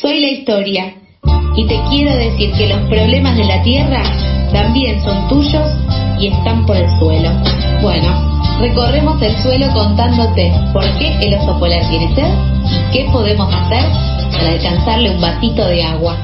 Soy la historia y te quiero decir que los problemas de la tierra también son tuyos y están por el suelo. Bueno, recorremos el suelo contándote por qué el oso polar tiene sed y qué podemos hacer para alcanzarle un vasito de agua.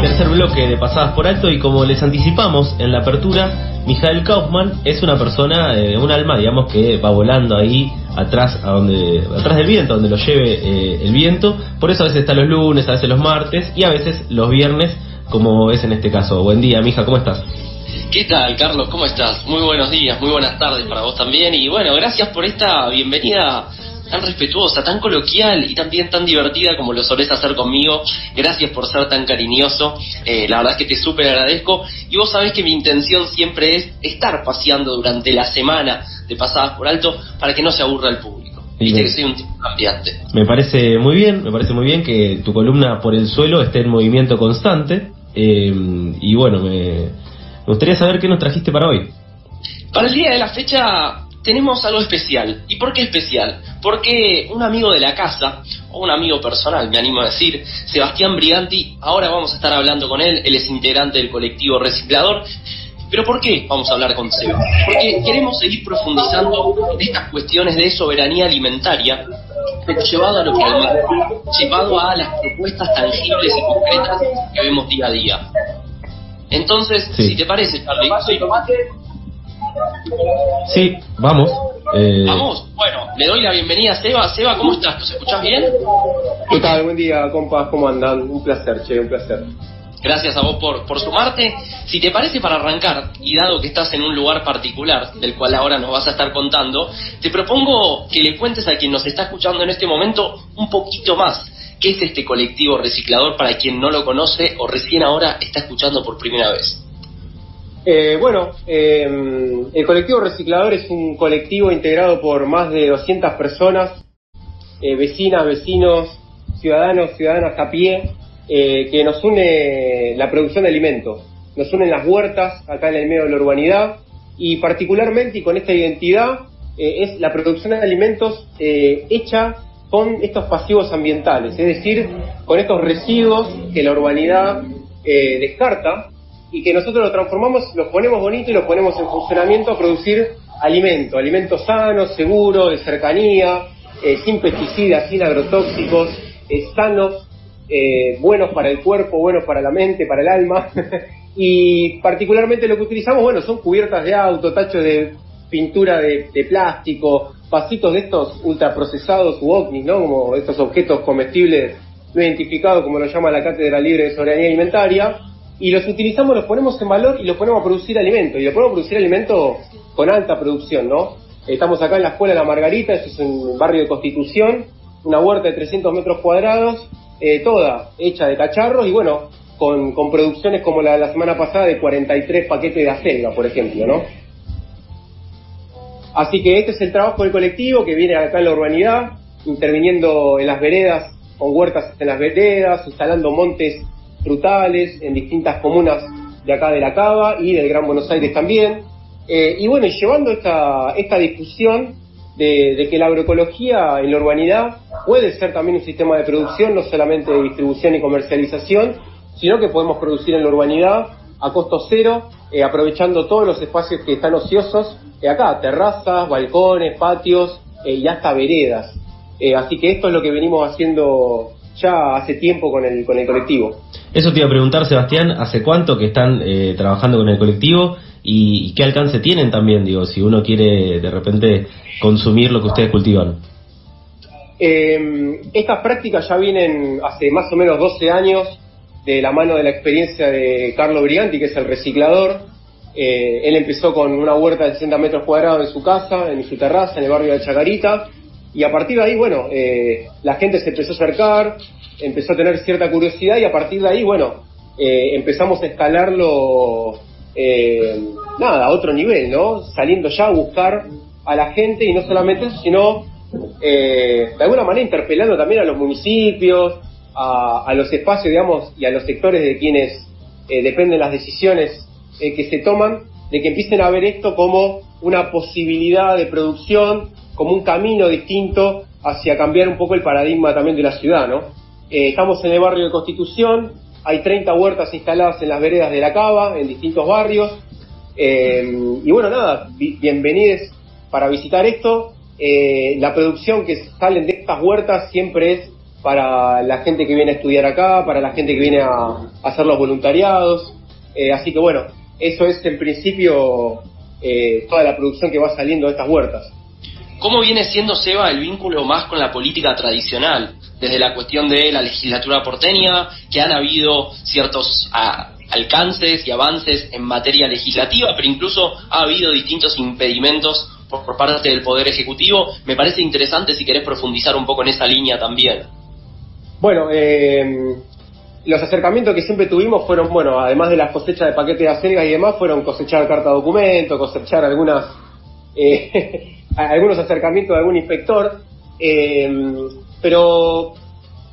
Tercer bloque de Pasadas por Alto y como les anticipamos en la apertura, Mijael Kaufman es una persona, eh, un alma, digamos, que va volando ahí atrás, a donde, atrás del viento, donde lo lleve eh, el viento. Por eso a veces está los lunes, a veces los martes y a veces los viernes, como es en este caso. Buen día, mija, ¿cómo estás? ¿Qué tal, Carlos? ¿Cómo estás? Muy buenos días, muy buenas tardes para vos también. Y bueno, gracias por esta bienvenida tan respetuosa, tan coloquial y también tan divertida como lo solés hacer conmigo. Gracias por ser tan cariñoso. Eh, la verdad es que te súper agradezco. Y vos sabés que mi intención siempre es estar paseando durante la semana de pasadas por alto para que no se aburra el público. Viste que soy un tipo cambiante. Me parece muy bien, me parece muy bien que tu columna por el suelo esté en movimiento constante. Eh, y bueno, me, me gustaría saber qué nos trajiste para hoy. Para el día de la fecha tenemos algo especial. ¿Y por qué especial? Porque un amigo de la casa, o un amigo personal, me animo a decir, Sebastián Briganti, ahora vamos a estar hablando con él, él es integrante del colectivo Reciclador. Pero ¿por qué vamos a hablar con Seba? Porque queremos seguir profundizando en estas cuestiones de soberanía alimentaria, pero llevado a lo que llevado a las propuestas tangibles y concretas que vemos día a día. Entonces, si te parece, Charlie, Sí, vamos. Eh... Vamos, bueno, le doy la bienvenida a Seba. Seba, ¿cómo estás? ¿Nos escuchás bien? ¿Qué tal? Buen día, compas, ¿cómo andan? Un placer, che, un placer. Gracias a vos por, por sumarte. Si te parece para arrancar, y dado que estás en un lugar particular, del cual ahora nos vas a estar contando, te propongo que le cuentes a quien nos está escuchando en este momento un poquito más. ¿Qué es este colectivo reciclador para quien no lo conoce o recién ahora está escuchando por primera vez? Eh, bueno, eh, el colectivo reciclador es un colectivo integrado por más de 200 personas, eh, vecinas, vecinos, ciudadanos, ciudadanas a pie, eh, que nos une la producción de alimentos, nos unen las huertas acá en el medio de la urbanidad y particularmente y con esta identidad es la producción de alimentos hecha con estos pasivos ambientales, es decir, con estos residuos que la urbanidad descarta y que nosotros lo transformamos, los ponemos bonito y los ponemos en funcionamiento a producir alimento, alimentos sanos, seguros, de cercanía, eh, sin pesticidas, sin agrotóxicos, eh, sanos, eh, buenos para el cuerpo, buenos para la mente, para el alma. y particularmente lo que utilizamos, bueno, son cubiertas de auto, tachos de pintura de, plástico, vasitos de estos ultraprocesados u ovnis, ¿no? Como estos objetos comestibles no identificados, como lo llama la Cátedra Libre de Soberanía Alimentaria y los utilizamos, los ponemos en valor y los ponemos a producir alimento. Y los ponemos a producir alimento con alta producción, ¿no? Estamos acá en la Escuela La Margarita, esto es un barrio de Constitución, una huerta de 300 metros cuadrados, eh, toda hecha de cacharros y bueno, con, con producciones como la de la semana pasada de 43 paquetes de acelga, por ejemplo, ¿no? Así que este es el trabajo del colectivo que viene acá en la urbanidad, interviniendo en las veredas, con huertas en las veredas, instalando montes frutales en distintas comunas de acá de la Cava y del Gran Buenos Aires también. Eh, y bueno, llevando esta, esta discusión de, que la agroecología en la urbanidad puede ser también un sistema de producción, no solamente de distribución y comercialización, sino que podemos producir en la urbanidad a costo cero, eh, aprovechando todos los espacios que están ociosos, eh, acá, terrazas, balcones, patios y hasta veredas. así que esto es lo que venimos haciendo ya hace tiempo con el, con el colectivo. Eso te iba a preguntar, Sebastián, ¿hace cuánto que están eh, trabajando con el colectivo y, qué alcance tienen también, digo, si uno quiere de repente consumir lo que ustedes cultivan? Eh, estas prácticas ya vienen hace más o menos 12 años de la mano de la experiencia de Carlos Briganti, que es el reciclador. Eh, él empezó con una huerta de 60 metros cuadrados en su casa, en su terraza, en el barrio de Chacarita, y a partir de ahí, bueno, eh, la gente se empezó a acercar, empezó a tener cierta curiosidad y a partir de ahí, bueno, eh, empezamos a escalarlo, eh, nada, a otro nivel, ¿no? Saliendo ya a buscar a la gente y no solamente eso, sino de alguna manera interpelando también a los municipios, a, a, los espacios, digamos, y a los sectores de quienes dependen las decisiones que se toman, de que empiecen a ver esto como una posibilidad de producción como un camino distinto hacia cambiar un poco el paradigma también de la ciudad, ¿no? Eh, estamos en el barrio de Constitución, hay 30 huertas instaladas en las veredas de la Cava, en distintos barrios, eh, y bueno, nada, bienvenidos para visitar esto. Eh, la producción que salen de estas huertas siempre es para la gente que viene a estudiar acá, para la gente que viene a, hacer los voluntariados. así que bueno, eso es en principio toda la producción que va saliendo de estas huertas. ¿Cómo viene siendo, Seba, el vínculo más con la política tradicional? Desde la cuestión de la legislatura porteña, que han habido ciertos ah, alcances y avances en materia legislativa, pero incluso ha habido distintos impedimentos por, parte del Poder Ejecutivo. Me parece interesante si querés profundizar un poco en esa línea también. Bueno, eh, los acercamientos que siempre tuvimos fueron, bueno, además de las cosechas de paquetes de acelgas y demás, fueron cosechar carta documento, cosechar algunas eh, algunos acercamientos de algún inspector, eh, pero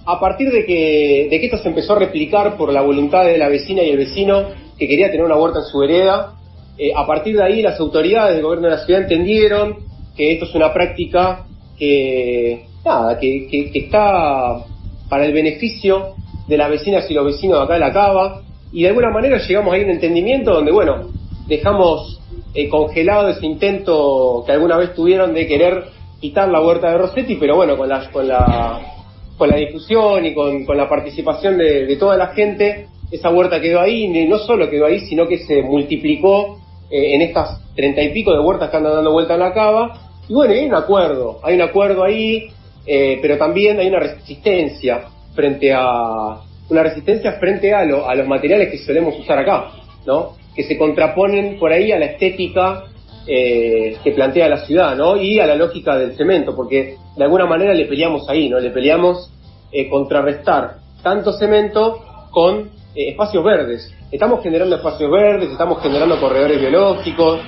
a partir de que, de que esto se empezó a replicar por la voluntad de la vecina y el vecino que quería tener una huerta en su vereda, eh, a partir de ahí las autoridades del gobierno de la ciudad entendieron que esto es una práctica que, nada, que, que, está para el beneficio de las vecinas y los vecinos de acá de la Cava, y de alguna manera llegamos a un entendimiento donde, bueno, dejamos eh, congelado ese intento que alguna vez tuvieron de querer quitar la huerta de Rossetti, pero bueno, con la, con la, con la difusión y con, la participación de, toda la gente, esa huerta quedó ahí, no solo quedó ahí, sino que se multiplicó eh, en estas treinta y pico de huertas que andan dando vuelta en la cava. Y bueno, hay un acuerdo, hay un acuerdo ahí, eh, pero también hay una resistencia frente a una resistencia frente a, a los materiales que solemos usar acá, ¿no? Que se contraponen por ahí a la estética eh, que plantea la ciudad, ¿no? Y a la lógica del cemento, porque de alguna manera le peleamos ahí, ¿no? Le peleamos eh, contrarrestar tanto cemento con eh, espacios verdes. Estamos generando espacios verdes, estamos generando corredores biológicos,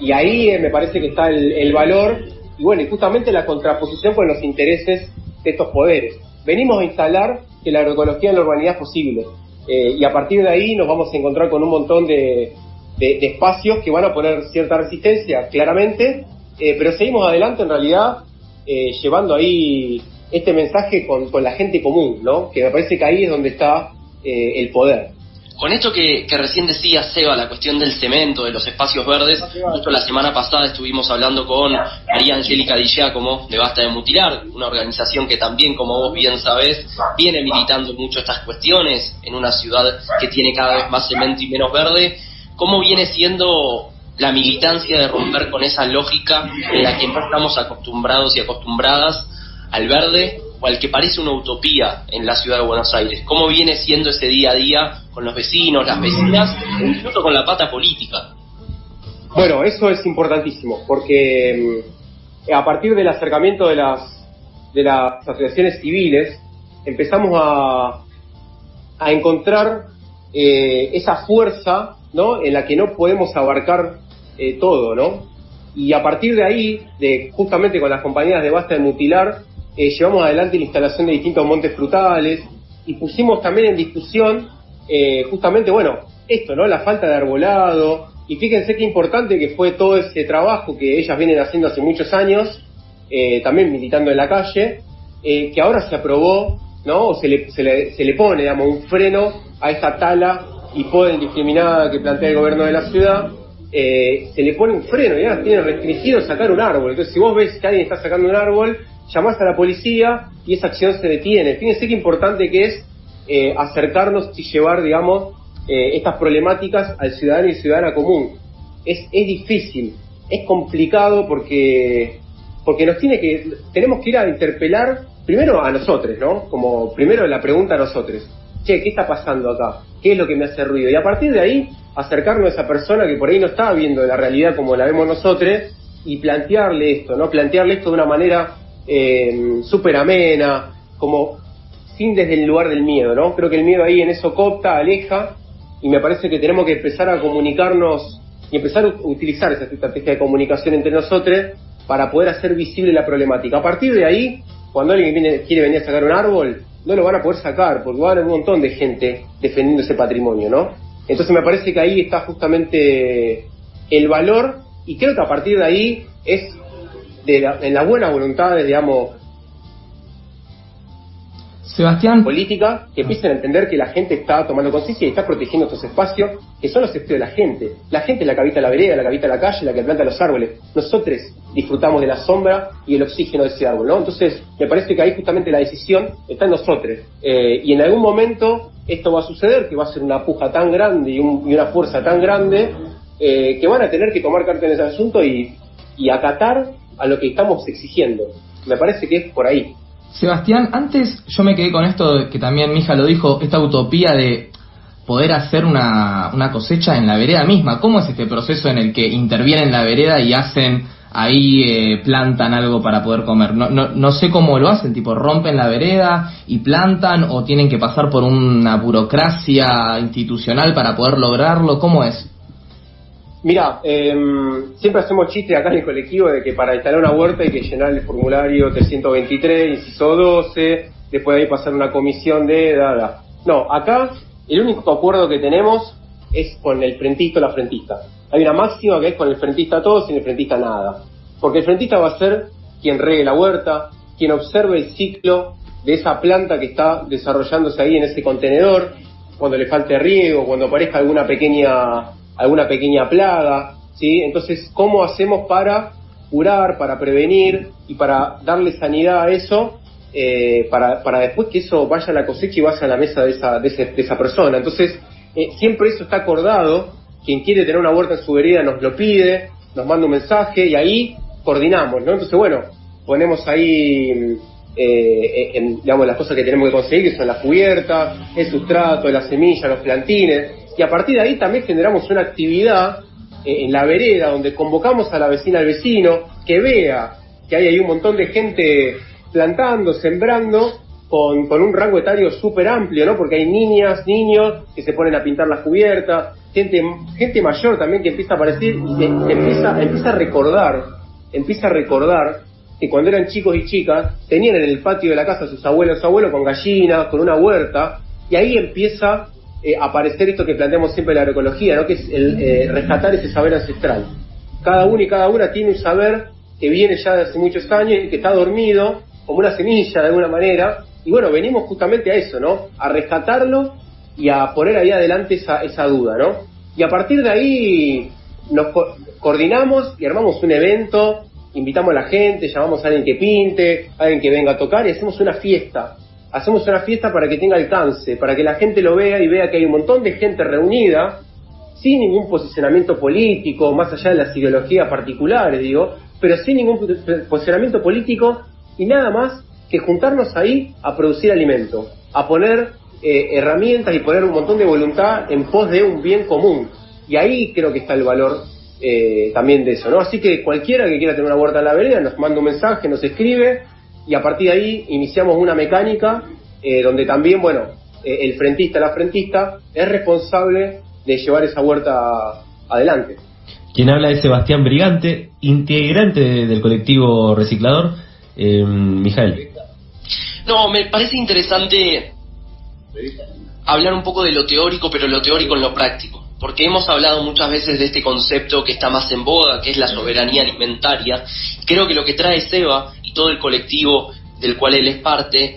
y ahí me parece que está el, el valor, y bueno, y justamente la contraposición con los intereses de estos poderes. Venimos a instalar que la agroecología en la urbanidad es posible eh, y a partir de ahí nos vamos a encontrar con un montón de, espacios que van a poner cierta resistencia, claramente, eh, pero seguimos adelante en realidad eh, llevando ahí este mensaje con, con, la gente común, ¿no? Que me parece que ahí es donde está el poder. Con esto que, recién decía Seba, la cuestión del cemento, de los espacios verdes, justo la semana pasada estuvimos hablando con María Angélica Giacomo de Basta de Mutilar, una organización que también, como vos bien sabés, viene militando mucho estas cuestiones en una ciudad que tiene cada vez más cemento y menos verde. ¿Cómo viene siendo la militancia de romper con esa lógica en la que no estamos acostumbrados y acostumbradas al verde o al que parece una utopía en la ciudad de Buenos Aires? ¿Cómo viene siendo ese día a día con los vecinos, las vecinas, incluso con la pata política? Bueno, eso es importantísimo, porque mm, a partir del acercamiento de las, de las asociaciones civiles, empezamos a, a encontrar eh, esa fuerza ¿no? en la que no podemos abarcar eh, todo, ¿no? Y a partir de ahí, de justamente con las compañías de Basta de Mutilar, eh, llevamos adelante la instalación de distintos montes frutales y pusimos también en discusión eh, justamente, bueno, esto, ¿no? La falta de arbolado. Y fíjense qué importante que fue todo ese trabajo que ellas vienen haciendo hace muchos años, eh, también militando en la calle, que ahora se aprobó, ¿no? O se le, se le, se le pone, digamos, un freno a esta tala y poder indiscriminada que plantea el gobierno de la ciudad. se le pone un freno y ahora tiene restringido sacar un árbol. Entonces, si vos ves que alguien está sacando un árbol, llamás a la policía y esa acción se detiene. Fíjense qué importante que es eh, acercarnos y llevar, digamos, eh, estas problemáticas al ciudadano y ciudadana común. Es, es difícil, es complicado porque, porque nos tiene que, tenemos que ir a interpelar primero a nosotros, ¿no? Como primero la pregunta a nosotros. Che, ¿qué está pasando acá? ¿Qué es lo que me hace ruido? Y a partir de ahí, acercarnos a esa persona que por ahí no está viendo la realidad como la vemos nosotros y plantearle esto, ¿no? Plantearle esto de una manera eh, súper amena, como sin desde el lugar del miedo, ¿no? Creo que el miedo ahí en eso copta, aleja, y me parece que tenemos que empezar a comunicarnos y empezar a utilizar esa estrategia de comunicación entre nosotros para poder hacer visible la problemática. A partir de ahí, cuando alguien quiere venir a sacar un árbol, no lo van a poder sacar, porque va a haber un montón de gente defendiendo ese patrimonio, ¿no? Entonces me parece que ahí está justamente el valor, y creo que a partir de ahí es de en la buena voluntad, digamos, Sebastián. política, que empiecen a entender que la gente está tomando conciencia y está protegiendo estos espacios, que son los espacios de la gente. La gente es la que habita la vereda, la que habita la calle, la que planta los árboles. Nosotros disfrutamos de la sombra y el oxígeno de ese árbol, ¿no? Entonces, me parece que ahí justamente la decisión está en nosotros. Eh, y en algún momento esto va a suceder, que va a ser una puja tan grande y, un- y una fuerza tan grande, eh, que van a tener que tomar carta en ese asunto y, y acatar a lo que estamos exigiendo. Me parece que es por ahí. Sebastián, antes yo me quedé con esto que también mi hija lo dijo, esta utopía de poder hacer una, una cosecha en la vereda misma. ¿Cómo es este proceso en el que intervienen en la vereda y hacen ahí, eh, plantan algo para poder comer? No, no, no sé cómo lo hacen, tipo rompen la vereda y plantan o tienen que pasar por una burocracia institucional para poder lograrlo. ¿Cómo es? Mira, em, siempre hacemos chiste acá en el colectivo de que para instalar una huerta hay que llenar el formulario 323, inciso 12, después de ahí pasar una comisión de... Da. No, acá el único acuerdo que tenemos es con el frentista o la frentista. Hay una máxima que es con el frentista todo, sin el frentista nada. Porque el frentista va a ser quien regue la huerta, quien observe el ciclo de esa planta que está desarrollándose ahí en ese contenedor, cuando le falte riego, cuando aparezca alguna pequeña alguna pequeña plaga, ¿sí? Entonces, ¿cómo hacemos para curar, para prevenir y para darle sanidad a eso, eh, para, para después que eso vaya a la cosecha y vaya a la mesa de esa, de ese- de esa persona? Entonces, eh, siempre eso está acordado, quien quiere tener una huerta en su vereda nos lo pide, nos manda un mensaje y ahí coordinamos, ¿no? Entonces, bueno, ponemos ahí mm, eh, en, digamos, las cosas que tenemos que conseguir, que son las cubiertas, el sustrato, la semilla, los plantines, y a partir de ahí también generamos una actividad eh, en la vereda donde convocamos a la vecina al vecino que vea que hay ahí un montón de gente plantando, sembrando, con, con un rango etario súper amplio, ¿no? Porque hay niñas, niños que se ponen a pintar las cubiertas, gente, gente mayor también que empieza a aparecer y que empieza, empieza a recordar, empieza a recordar que cuando eran chicos y chicas tenían en el patio de la casa a sus abuelos, abuelos con gallinas, con una huerta, y ahí empieza eh, a aparecer esto que planteamos siempre en la agroecología, ¿no? que es el eh, rescatar ese saber ancestral. Cada uno y cada una tiene un saber que viene ya de hace muchos años y que está dormido como una semilla de alguna manera, y bueno, venimos justamente a eso, ¿no? A rescatarlo y a poner ahí adelante esa, esa duda, ¿no? Y a partir de ahí nos co- coordinamos y armamos un evento, invitamos a la gente, llamamos a alguien que pinte, a alguien que venga a tocar y hacemos una fiesta. Hacemos una fiesta para que tenga alcance, para que la gente lo vea y vea que hay un montón de gente reunida, sin ningún posicionamiento político, más allá de las ideologías particulares, digo, pero sin ningún po- posicionamiento político y nada más que juntarnos ahí a producir alimento, a poner eh, herramientas y poner un montón de voluntad en pos de un bien común. Y ahí creo que está el valor eh, también de eso, ¿no? Así que cualquiera que quiera tener una huerta en la vereda nos manda un mensaje, nos escribe y a partir de ahí iniciamos una mecánica eh, donde también, bueno, eh, el frentista, la frentista es responsable de llevar esa huerta adelante. Quien habla es Sebastián Brigante, integrante de- del colectivo reciclador. Eh, Mijael. No, me parece interesante hablar un poco de lo teórico, pero lo teórico en lo práctico. Porque hemos hablado muchas veces de este concepto que está más en boga, que es la soberanía alimentaria. Creo que lo que trae Seba y todo el colectivo del cual él es parte,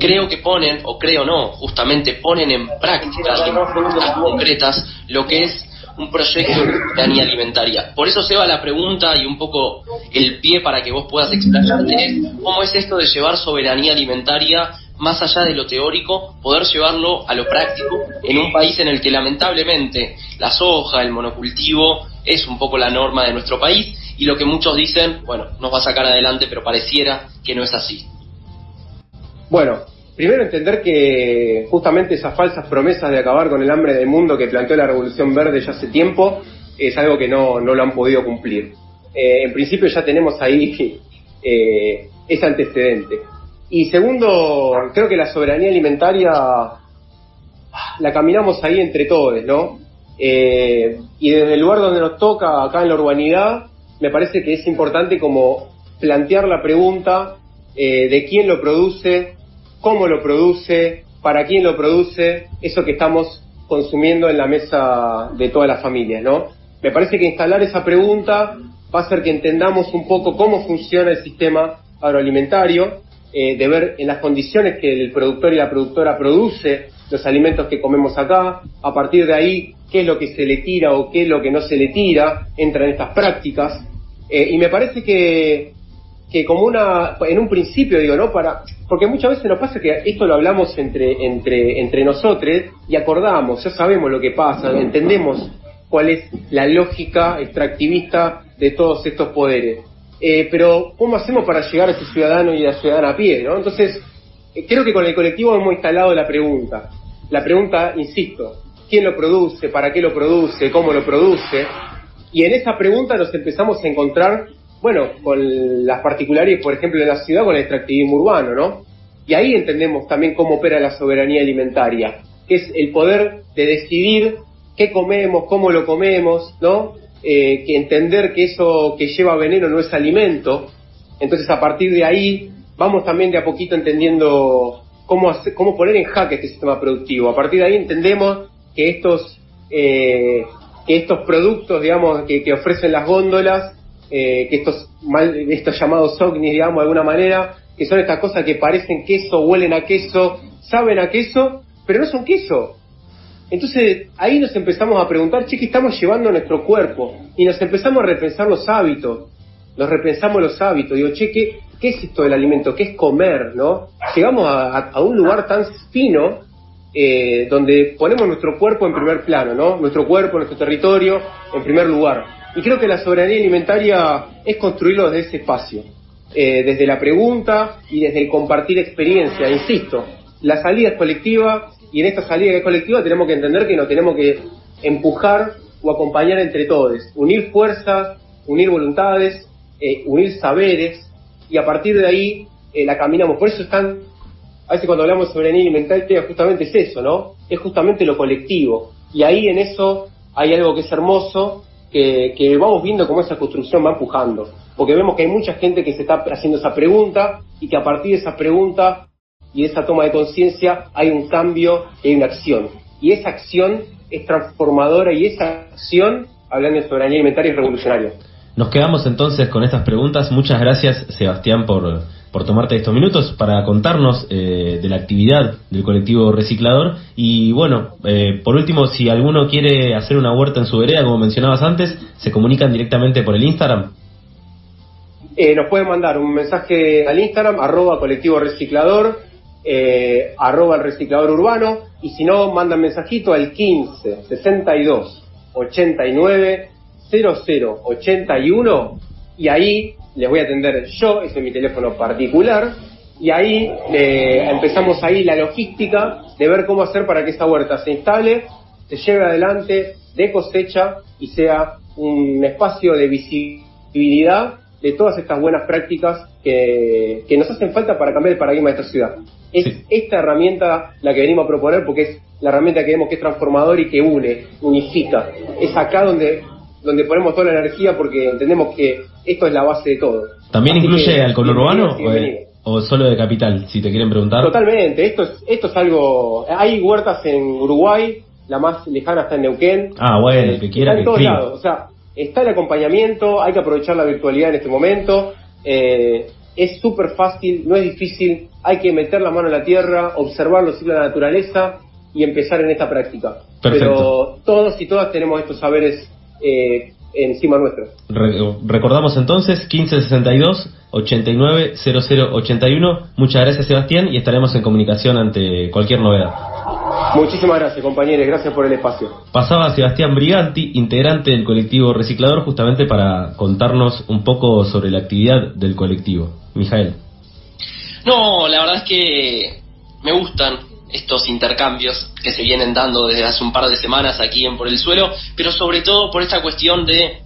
creo que ponen, o creo no, justamente ponen en práctica, en propuestas concretas, lo que es un proyecto de soberanía alimentaria. Por eso, Seba, la pregunta y un poco el pie para que vos puedas explayarte es, ¿cómo es esto de llevar soberanía alimentaria más allá de lo teórico, poder llevarlo a lo práctico en un país en el que lamentablemente la soja, el monocultivo, es un poco la norma de nuestro país y lo que muchos dicen, bueno, nos va a sacar adelante, pero pareciera que no es así. Bueno, primero entender que justamente esas falsas promesas de acabar con el hambre del mundo que planteó la Revolución Verde ya hace tiempo es algo que no, no lo han podido cumplir. Eh, en principio ya tenemos ahí eh, ese antecedente. Y segundo, creo que la soberanía alimentaria la caminamos ahí entre todos, ¿no? Eh, y desde el lugar donde nos toca, acá en la urbanidad, me parece que es importante como plantear la pregunta eh, de quién lo produce, cómo lo produce, para quién lo produce, eso que estamos consumiendo en la mesa de todas las familias, ¿no? Me parece que instalar esa pregunta va a ser que entendamos un poco cómo funciona el sistema agroalimentario, eh, de ver en las condiciones que el productor y la productora produce los alimentos que comemos acá, a partir de ahí qué es lo que se le tira o qué es lo que no se le tira, entran estas prácticas. Eh, y me parece que, que como una, en un principio digo, ¿no? Para, porque muchas veces nos pasa que esto lo hablamos entre, entre, entre nosotros y acordamos, ya sabemos lo que pasa, entendemos cuál es la lógica extractivista de todos estos poderes. Eh, pero, ¿cómo hacemos para llegar a ese ciudadano y a la ciudadana a pie, ¿no? Entonces, eh, creo que con el colectivo hemos instalado la pregunta. La pregunta, insisto, ¿quién lo produce? ¿Para qué lo produce? ¿Cómo lo produce? Y en esa pregunta nos empezamos a encontrar, bueno, con las particularidades, por ejemplo, de la ciudad, con el extractivismo urbano, ¿no? Y ahí entendemos también cómo opera la soberanía alimentaria, que es el poder de decidir qué comemos, cómo lo comemos, ¿no? Eh, que entender que eso que lleva veneno no es alimento. Entonces, a partir de ahí, vamos también de a poquito entendiendo cómo, cómo poner en jaque este sistema productivo. A partir de ahí entendemos que estos, eh, que estos productos, digamos, que, ofrecen las góndolas, eh, que estos, mal, estos llamados ovnis, digamos, de alguna manera, que son estas cosas que parecen queso, huelen a queso, saben a queso, pero no son queso. Entonces ahí nos empezamos a preguntar, che, ¿qué estamos llevando a nuestro cuerpo? Y nos empezamos a repensar los hábitos, nos repensamos los hábitos. Digo, che, ¿qué, es esto del alimento? ¿Qué es comer? ¿no? Llegamos a, un lugar tan fino eh, donde ponemos nuestro cuerpo en primer plano, ¿no? Nuestro cuerpo, nuestro territorio en primer lugar. Y creo que la soberanía alimentaria es construirlo desde ese espacio, eh, desde la pregunta y desde el compartir experiencia. Insisto, la salida es colectiva y en esta salida que es colectiva tenemos que entender que nos tenemos que empujar o acompañar entre todos, unir fuerzas, unir voluntades, eh, unir saberes y a partir de ahí eh, la caminamos. Por eso están, a veces cuando hablamos de soberanía alimentaria justamente es eso, ¿no? Es justamente lo colectivo. Y ahí en eso hay algo que es hermoso, que, que vamos viendo cómo esa construcción va empujando. Porque vemos que hay mucha gente que se está haciendo esa pregunta y que a partir de esa pregunta y esa toma de conciencia hay un cambio y hay una acción. Y esa acción es transformadora y esa acción, hablando de soberanía alimentaria, es revolucionaria. Nos quedamos entonces con estas preguntas. Muchas gracias, Sebastián, por, por tomarte estos minutos para contarnos eh, de la actividad del colectivo reciclador. Y bueno, eh, por último, si alguno quiere hacer una huerta en su vereda, como mencionabas antes, se comunican directamente por el Instagram. Eh, nos pueden mandar un mensaje al Instagram, arroba colectivo reciclador, arroba el reciclador urbano, y si no, mandan mensajito al 15 62 89 0081 y ahí les voy a atender yo, ese es mi teléfono particular, y ahí eh, empezamos ahí la logística de ver cómo hacer para que esa huerta se instale, se lleve adelante de cosecha y sea un espacio de visibilidad de todas estas buenas prácticas que, que nos hacen falta para cambiar el paradigma de esta ciudad. Es esta herramienta la que venimos a proponer porque es la herramienta que vemos que es transformador y que une, unifica. Es acá donde donde ponemos toda la energía porque entendemos que esto es la base de todo. ¿También incluye al conurbano o, solo de capital, si te quieren preguntar? Totalmente, esto es, esto es algo... Hay huertas en Uruguay, la más lejana está en Neuquén. Ah, bueno, el que quiera está en todos lados, o sea, está el acompañamiento, hay que aprovechar la virtualidad en este momento. Eh, es súper fácil, no es difícil, hay que meter la mano en la tierra, observar los ciclos de la naturaleza y empezar en esta práctica. Pero todos y todas tenemos estos saberes eh, encima nuestro. recordamos entonces 1562 890081. Muchas gracias Sebastián y estaremos en comunicación ante cualquier novedad. Muchísimas gracias compañeros, gracias por el espacio. Pasaba Sebastián Briganti, integrante del colectivo Reciclador, justamente para contarnos un poco sobre la actividad del colectivo. Mijael. No, la verdad es que me gustan estos intercambios que se vienen dando desde hace un par de semanas aquí en Por el Suelo, pero sobre todo por esta cuestión de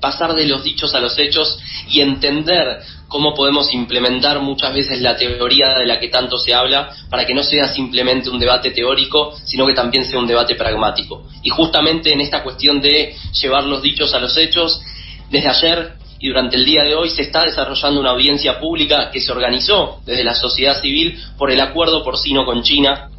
pasar de los dichos a los hechos y entender cómo podemos implementar muchas veces la teoría de la que tanto se habla para que no sea simplemente un debate teórico, sino que también sea un debate pragmático. Y justamente en esta cuestión de llevar los dichos a los hechos, desde ayer y durante el día de hoy se está desarrollando una audiencia pública que se organizó desde la sociedad civil por el acuerdo porcino con China.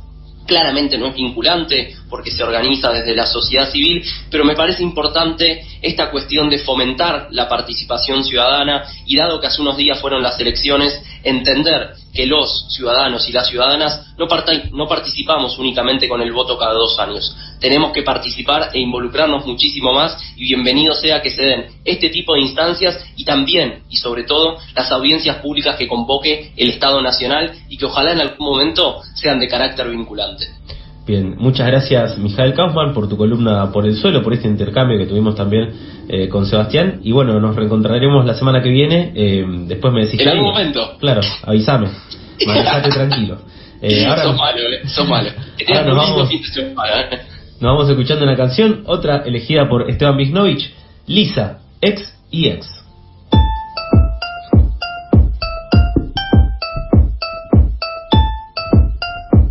Claramente no es vinculante porque se organiza desde la sociedad civil, pero me parece importante esta cuestión de fomentar la participación ciudadana y dado que hace unos días fueron las elecciones, entender que los ciudadanos y las ciudadanas no, no participamos únicamente con el voto cada dos años. Tenemos que participar e involucrarnos muchísimo más y bienvenido sea que se den este tipo de instancias y también y sobre todo las audiencias públicas que convoque el Estado Nacional y que ojalá en algún momento sean de carácter vinculante. Bien, muchas gracias Mijael Kaufman por tu columna por el suelo, por este intercambio que tuvimos también eh, con Sebastián. Y bueno, nos reencontraremos la semana que viene. Eh, después me decís. En algún momento. Claro, avísame. Manejate tranquilo. Eh, ahora sos malo, eh, sos malo. Ahora nos vamos, nos vamos escuchando una canción, otra elegida por Esteban Bisnovich, Lisa, ex y ex.